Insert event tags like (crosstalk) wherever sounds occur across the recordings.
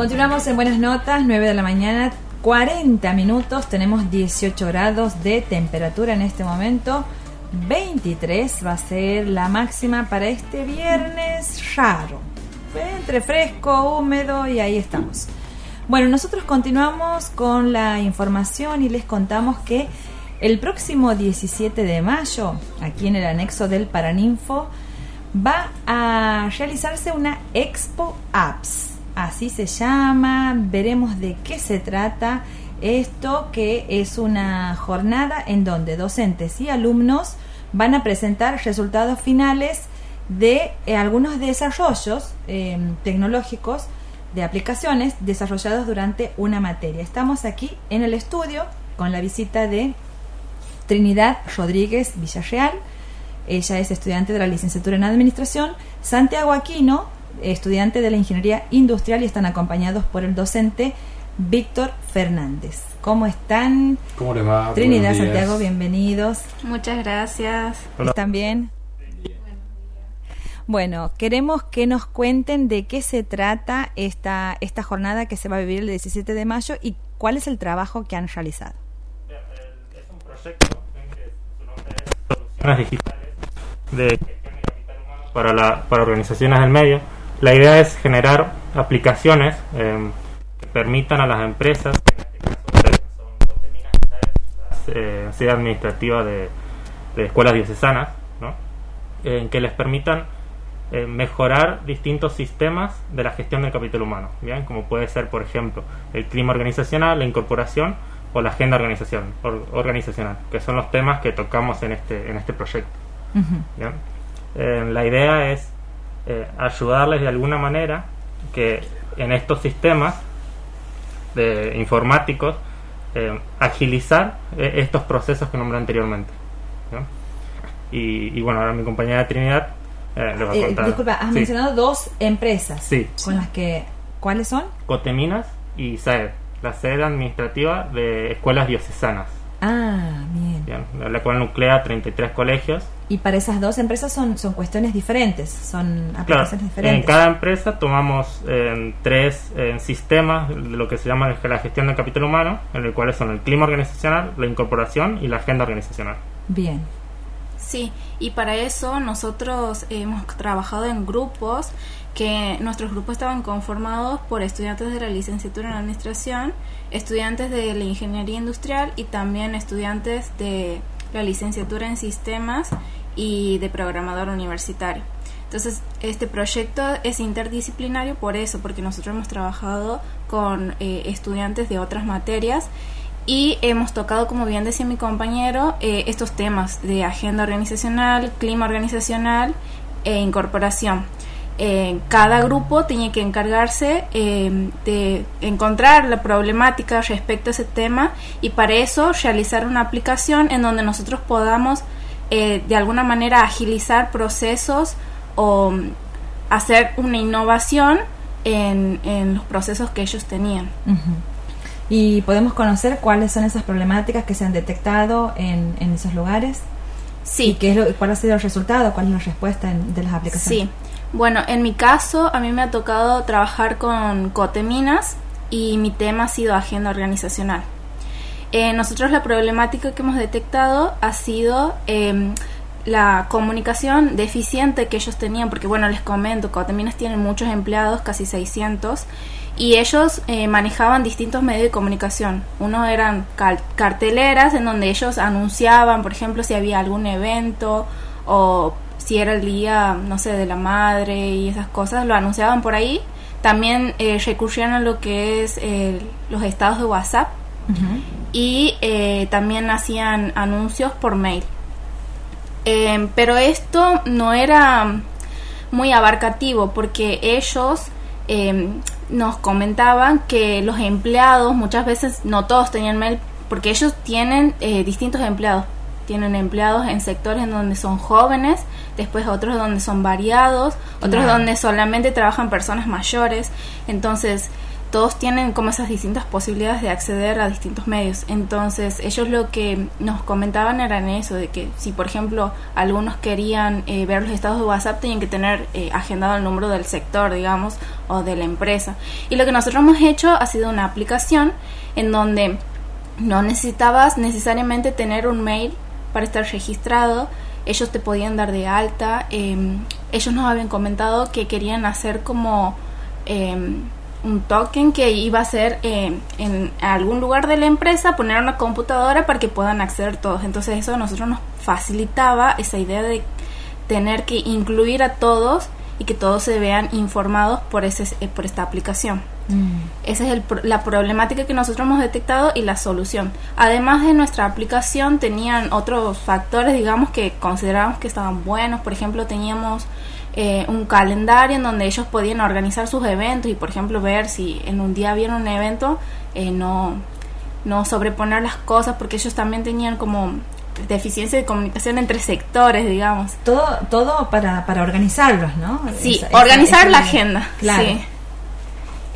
Continuamos en Buenas Notas, 9 de la mañana, 40 minutos, tenemos 18 grados de temperatura en este momento. 23 va a ser la máxima para este viernes raro. Entre fresco, húmedo y ahí estamos. Bueno, nosotros continuamos con la información y les contamos que el próximo 17 de mayo, aquí en el anexo del Paraninfo, va a realizarse una Expo Apps. Así se llama, veremos de qué se trata esto, que es una jornada en donde docentes y alumnos van a presentar resultados finales de eh, algunos desarrollos em, tecnológicos de aplicaciones desarrollados durante una materia. Estamos aquí en el estudio con la visita de Trinidad Rodríguez Villarreal. Ella es estudiante de la licenciatura en Administración. Santiago Aquino, estudiante de la Ingeniería Industrial y están acompañados por el docente Víctor Fernández. ¿Cómo están? ¿Cómo les va? Trinidad, Santiago, bienvenidos. Muchas gracias. ¿Están bien? Bueno, queremos que nos cuenten de qué se trata esta, esta jornada que se va a vivir el 17 de mayo y cuál es el trabajo que han realizado. Es un proyecto que su nombre es Soluciones Digitales de gestión de capital humano para, la, para organizaciones del medio. La idea es generar aplicaciones eh, que permitan a las empresas, en este caso son la sede administrativa de, de escuelas diocesanas, ¿no? eh, que les permitan eh, mejorar distintos sistemas de la gestión del capital humano, bien, como puede ser, por ejemplo, el clima organizacional, la incorporación o la agenda organización, or- organizacional, que son los temas que tocamos en este en este proyecto. ¿bien? Eh, la idea es eh, ayudarles de alguna manera que en estos sistemas de informáticos eh, agilizar eh, estos procesos que nombré anteriormente. Y, y bueno, ahora mi compañera Trinidad eh, les va a Eh, contar. disculpa, has Sí. mencionado dos empresas Sí. con las que... ¿Cuáles son? Coteminas y SAED, la sede administrativa de escuelas diocesanas, Ah, la cual nuclea 33 colegios. Y para esas dos empresas son, son cuestiones diferentes, son Claro, aplicaciones en diferentes. cada empresa tomamos eh, tres eh, sistemas de lo que se llama la gestión del capital humano, en el cual son el clima organizacional, la incorporación y la agenda organizacional. Bien. Sí, y para eso nosotros hemos trabajado en grupos que nuestros grupos estaban conformados por estudiantes de la licenciatura en administración, estudiantes de la ingeniería industrial y también estudiantes de la licenciatura en sistemas y de programador universitario. Entonces, este proyecto es interdisciplinario por eso, porque nosotros hemos trabajado con eh, estudiantes de otras materias y hemos tocado, como bien decía mi compañero, eh, estos temas de agenda organizacional, clima organizacional e incorporación. Eh, cada grupo tiene que encargarse eh, de encontrar la problemática respecto a ese tema y para eso realizar una aplicación en donde nosotros podamos eh, de alguna manera agilizar procesos o mm, hacer una innovación en, en los procesos que ellos tenían. Y podemos conocer cuáles son esas problemáticas que se han detectado en, en esos lugares. Sí. ¿Y qué es lo, cuál ha sido el resultado? ¿Cuál es la respuesta en- de las aplicaciones? Sí. Bueno, en mi caso, a mí me ha tocado trabajar con Coteminas y mi tema ha sido agenda organizacional. Eh, nosotros la problemática que hemos detectado ha sido eh, la comunicación deficiente que ellos tenían, porque bueno, les comento, Coteminas tienen muchos empleados, casi 600, y ellos eh, manejaban distintos medios de comunicación. Uno eran carteleras en donde ellos anunciaban, por ejemplo, si había algún evento o si era el día, no sé, de la madre y esas cosas, lo anunciaban por ahí. También eh, recurrían a lo que es eh, los estados de WhatsApp Ujú. y eh, también hacían anuncios por mail. Eh, pero esto no era muy abarcativo porque ellos eh, nos comentaban que los empleados muchas veces no todos tenían mail porque ellos tienen eh, distintos empleados. Tienen empleados en sectores en donde son jóvenes después otros donde son variados otros donde solamente trabajan personas mayores. Entonces todos tienen como esas distintas posibilidades de acceder a distintos medios. Entonces, ellos lo que nos comentaban era eso, de que si por ejemplo algunos querían eh, ver los estados de WhatsApp, tenían que tener eh, agendado el número del sector, digamos, o de la empresa. Y lo que nosotros hemos hecho ha sido una aplicación en donde no necesitabas necesariamente tener un mail para estar registrado, ellos te podían dar de alta, em, ellos nos habían comentado que querían hacer como... Un token que iba a ser eh, en algún lugar de la empresa, poner una computadora para que puedan acceder todos. Entonces eso a nosotros nos facilitaba esa idea de tener que incluir a todos y que todos se vean informados por, ese, eh, por esta aplicación. Mm. Esa es el, la problemática que nosotros hemos detectado y la solución. Además de nuestra aplicación, tenían otros factores, digamos, que considerábamos que estaban buenos. Por ejemplo, teníamos eh, un calendario en donde ellos podían organizar sus eventos y, por ejemplo, ver si en un día había un evento, eh, no, no sobreponer las cosas, porque ellos también tenían como deficiencia de comunicación entre sectores, digamos. Todo, todo para, para organizarlos, ¿no? Sí, organizar la agenda. Claro.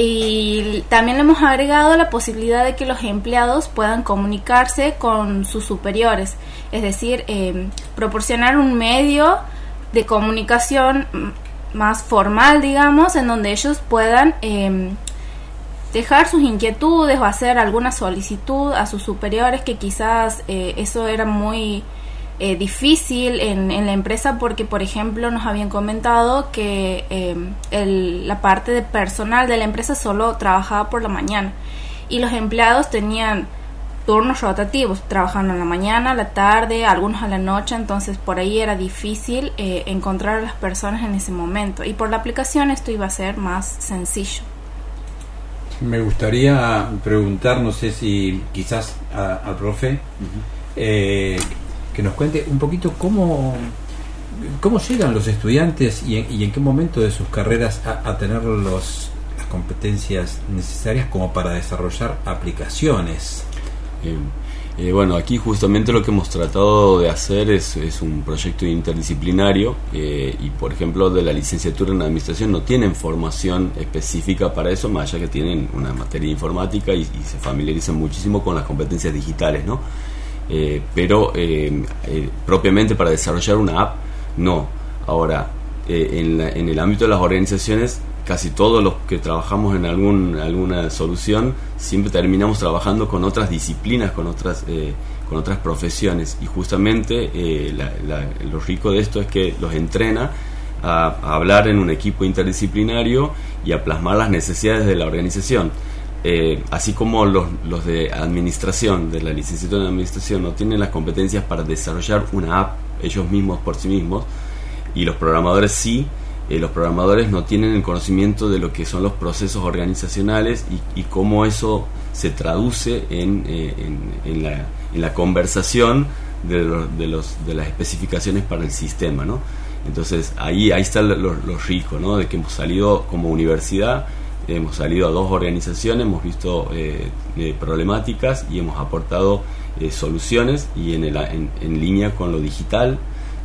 Y también le hemos agregado la posibilidad de que los empleados puedan comunicarse con sus superiores, es decir, eh, proporcionar un medio de comunicación más formal, digamos, en donde ellos puedan em, dejar sus inquietudes o hacer alguna solicitud a sus superiores, que quizás eh, eso era muy eh, difícil en, en, la empresa porque, por ejemplo, nos habían comentado que em, la parte de personal de la empresa solo trabajaba por la mañana y los empleados tenían turnos rotativos, trabajando en la mañana, a la tarde, algunos a la noche, entonces por ahí era difícil eh, encontrar a las personas en ese momento. Y por la aplicación esto iba a ser más sencillo. Me gustaría preguntar, no sé si quizás al profe, eh, que nos cuente un poquito cómo, cómo llegan los estudiantes y en, y en qué momento de sus carreras a, a tener los, las competencias necesarias como para desarrollar aplicaciones. Eh, eh, bueno, aquí justamente lo que hemos tratado de hacer es, es un proyecto interdisciplinario eh, y, por ejemplo, de la licenciatura en administración no tienen formación específica para eso, más allá que tienen una materia informática y, se familiarizan muchísimo con las competencias digitales, ¿no? pero propiamente para desarrollar una app, no. Ahora, en, en el ámbito de las organizaciones casi todos los que trabajamos en algún, alguna solución siempre terminamos trabajando con otras disciplinas, con otras, eh, con otras profesiones. Y justamente eh, lo rico de esto es que los entrena a, hablar en un equipo interdisciplinario y a plasmar las necesidades de la organización. Eh, así como los, los de administración, de la licenciatura en administración, no tienen las competencias para desarrollar una app ellos mismos por sí mismos, y los programadores sí, eh, los programadores no tienen el conocimiento de lo que son los procesos organizacionales y, cómo eso se traduce en, eh, en, la, conversación de, de, los, de, las especificaciones para el sistema. ¿no? Entonces ahí, ahí está lo, lo, ¿no? de que hemos salido como universidad, hemos salido a dos organizaciones, hemos visto eh, problemáticas y hemos aportado soluciones y en, el, en línea con lo digital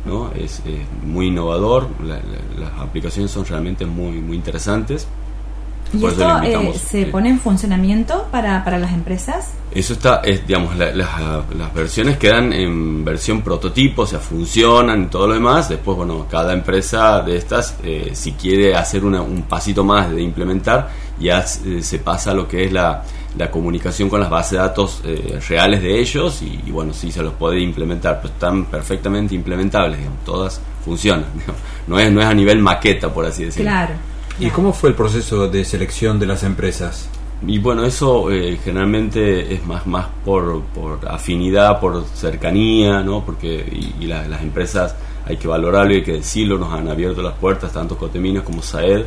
¿no? Es, muy innovador, las aplicaciones son realmente muy, muy interesantes. ¿Y esto eh, se pone en funcionamiento para, para las empresas? Eso está, es, digamos, las versiones quedan en versión prototipo, o sea, funcionan y todo lo demás. Después, bueno, cada empresa de estas, eh, si quiere hacer un pasito más de implementar, ya se pasa a lo que es la, la comunicación con las bases de datos eh, reales de ellos y, bueno, sí se los puede implementar, pero están perfectamente implementables, todas funcionan, (laughs) no es, no es a nivel maqueta, por así decirlo. Claro. ¿Y cómo fue el proceso de selección de las empresas? Y bueno, eso eh, generalmente es más, más por, por, afinidad, por cercanía, ¿no? Porque y, las empresas hay que valorarlo y hay que decirlo, nos han abierto las puertas, tanto Coteminos como Saed,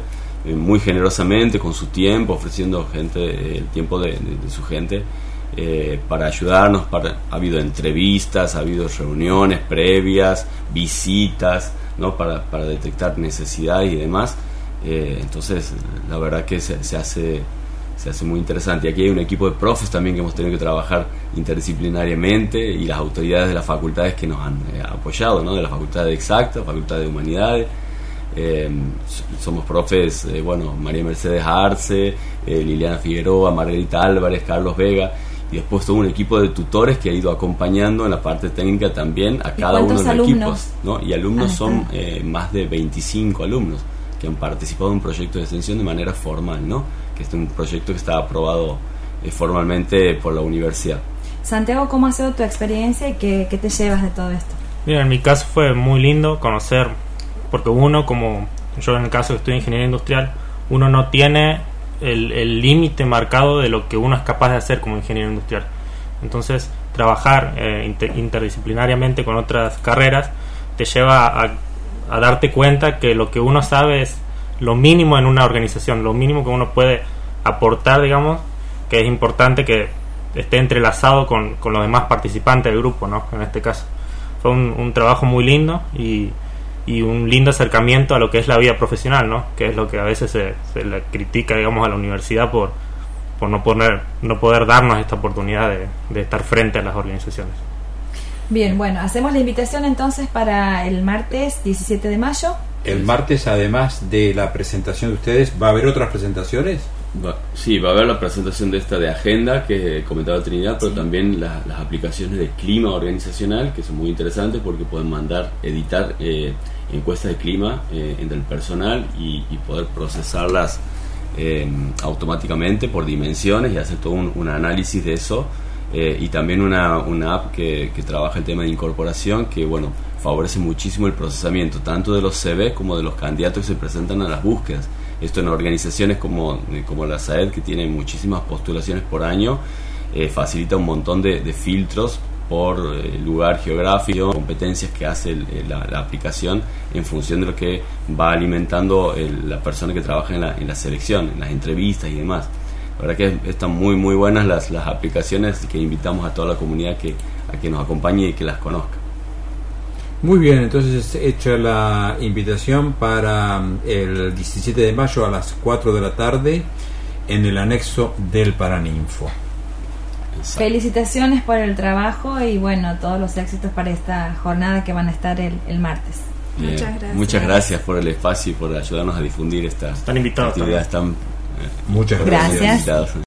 muy generosamente con su tiempo, ofreciendo gente eh, el tiempo de, su gente eh, para ayudarnos. Para, ha habido entrevistas, ha habido reuniones previas, visitas, ¿no? para, detectar necesidades y demás. entonces, la verdad que se, hace se hace muy interesante. Aquí hay un equipo de profes también que hemos tenido que trabajar interdisciplinariamente y las autoridades de las facultades que nos han apoyado, ¿no? de la Facultad de Exacta, Facultad de Humanidades Eh, somos profes, eh, bueno, María Mercedes Arce, eh, Liliana Figueroa, Margarita Álvarez, Carlos Vega, y después todo un equipo de tutores que ha ido acompañando en la parte técnica también a cada uno de los alumnos equipos. ¿no? Y alumnos han son eh, más de 25 alumnos que han participado en un proyecto de extensión de manera formal, ¿no? que es un proyecto que está aprobado eh, formalmente por la universidad. Santiago, ¿cómo ha sido tu experiencia y qué, qué te llevas de todo esto? Mira, en mi caso fue muy lindo conocer, porque uno, como yo en el caso que estoy en ingeniería industrial, uno no tiene el límite marcado de lo que uno es capaz de hacer como ingeniero industrial. Entonces, trabajar eh, inter- interdisciplinariamente con otras carreras te lleva a, darte cuenta que lo que uno sabe es lo mínimo en una organización, lo mínimo que uno puede aportar, digamos, que es importante que esté entrelazado con, con los demás participantes del grupo, ¿no? En este caso. Fue un trabajo muy lindo y, y un lindo acercamiento a lo que es la vida profesional, ¿no? Que es lo que a veces se, se le critica, digamos, a la universidad por, por no, poner, no poder darnos esta oportunidad de, de estar frente a las organizaciones. Bien, bueno, hacemos la invitación entonces para el martes 17 de mayo. El martes, además de la presentación de ustedes, ¿va a haber otras presentaciones? Va- sí, va a haber la presentación de esta de agenda que comentaba Trinidad, pero también la- las aplicaciones de clima organizacional, que son muy interesantes porque pueden mandar, editar eh, encuestas de clima eh, entre el personal y, y poder procesarlas eh, automáticamente por dimensiones y hacer todo un, un análisis de eso. Eh, y también una, una app que, que trabaja el tema de incorporación que, bueno, favorece muchísimo el procesamiento tanto de los CV como de los candidatos que se presentan a las búsquedas. Esto en organizaciones como, eh, como la SAED, que tiene muchísimas postulaciones por año, eh, facilita un montón de, filtros por eh, lugar geográfico, competencias que hace la, la aplicación en función de lo que va alimentando el- la persona que trabaja en la, en selección, en las entrevistas y demás. La verdad que están muy muy buenas las, las aplicaciones que invitamos a toda la comunidad que, a que nos acompañe y que las conozca. Muy bien, entonces hecha la invitación para mm, el 17 de mayo a las 4 de la tarde en el anexo del Paraninfo. Exacto. Felicitaciones por el trabajo y bueno, todos los éxitos para esta jornada que van a estar el, el martes. Bien. Muchas gracias. Muchas gracias por el espacio y por ayudarnos a difundir esta Están invitados actividad tan Muchas Gracias. gracias. invitados.